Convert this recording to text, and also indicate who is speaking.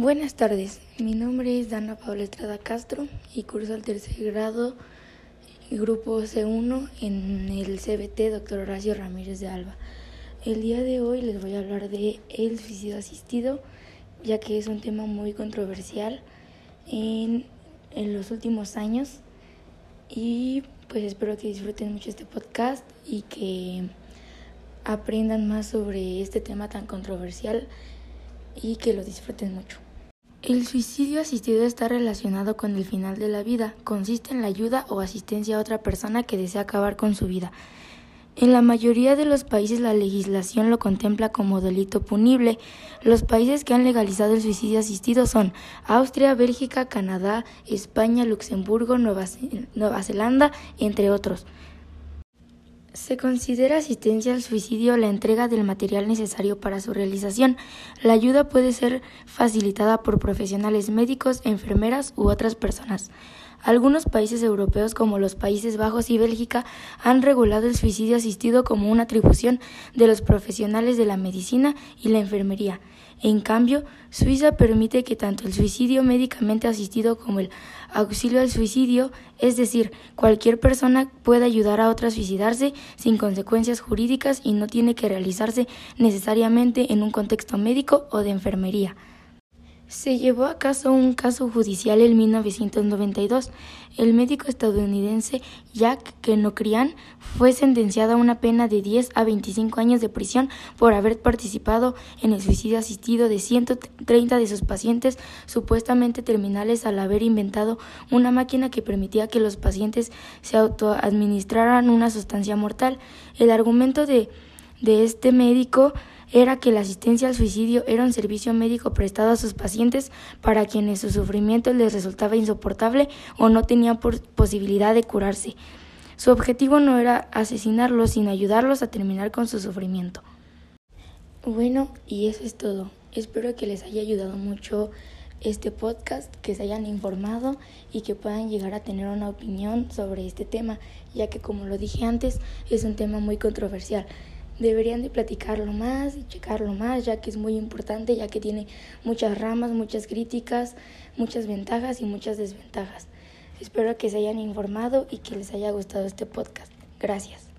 Speaker 1: Buenas tardes, mi nombre es Dana Paula Estrada Castro y curso el tercer grado grupo C1 en el CBT Dr. Horacio Ramírez de Alba. El día de hoy les voy a hablar de el suicidio asistido, ya que es un tema muy controversial en, en los últimos años y pues espero que disfruten mucho este podcast y que aprendan más sobre este tema tan controversial y que lo disfruten mucho. El suicidio asistido está relacionado con el final de la vida. Consiste en la ayuda o asistencia a otra persona que desea acabar con su vida. En la mayoría de los países la legislación lo contempla como delito punible. Los países que han legalizado el suicidio asistido son Austria, Bélgica, Canadá, España, Luxemburgo, Nueva, Zelanda, entre otros. Se considera asistencia al suicidio la entrega del material necesario para su realización. La ayuda puede ser facilitada por profesionales médicos, enfermeras u otras personas. Algunos países europeos como los Países Bajos y Bélgica han regulado el suicidio asistido como una atribución de los profesionales de la medicina y la enfermería. En cambio, Suiza permite que tanto el suicidio médicamente asistido como el auxilio al suicidio, es decir, cualquier persona pueda ayudar a otra a suicidarse sin consecuencias jurídicas y no tiene que realizarse necesariamente en un contexto médico o de enfermería. Se llevó a cabo un caso judicial en 1992. El médico estadounidense Jack Kenocrian fue sentenciado a una pena de 10 a 25 años de prisión por haber participado en el suicidio asistido de 130 de sus pacientes supuestamente terminales al haber inventado una máquina que permitía que los pacientes se autoadministraran una sustancia mortal. El argumento de, de este médico era que la asistencia al suicidio era un servicio médico prestado a sus pacientes para quienes su sufrimiento les resultaba insoportable o no tenían posibilidad de curarse. Su objetivo no era asesinarlos, sino ayudarlos a terminar con su sufrimiento. Bueno, y eso es todo. Espero que les haya ayudado mucho este podcast, que se hayan informado y que puedan llegar a tener una opinión sobre este tema, ya que como lo dije antes, es un tema muy controversial deberían de platicarlo más y checarlo más, ya que es muy importante, ya que tiene muchas ramas, muchas críticas, muchas ventajas y muchas desventajas. Espero que se hayan informado y que les haya gustado este podcast. Gracias.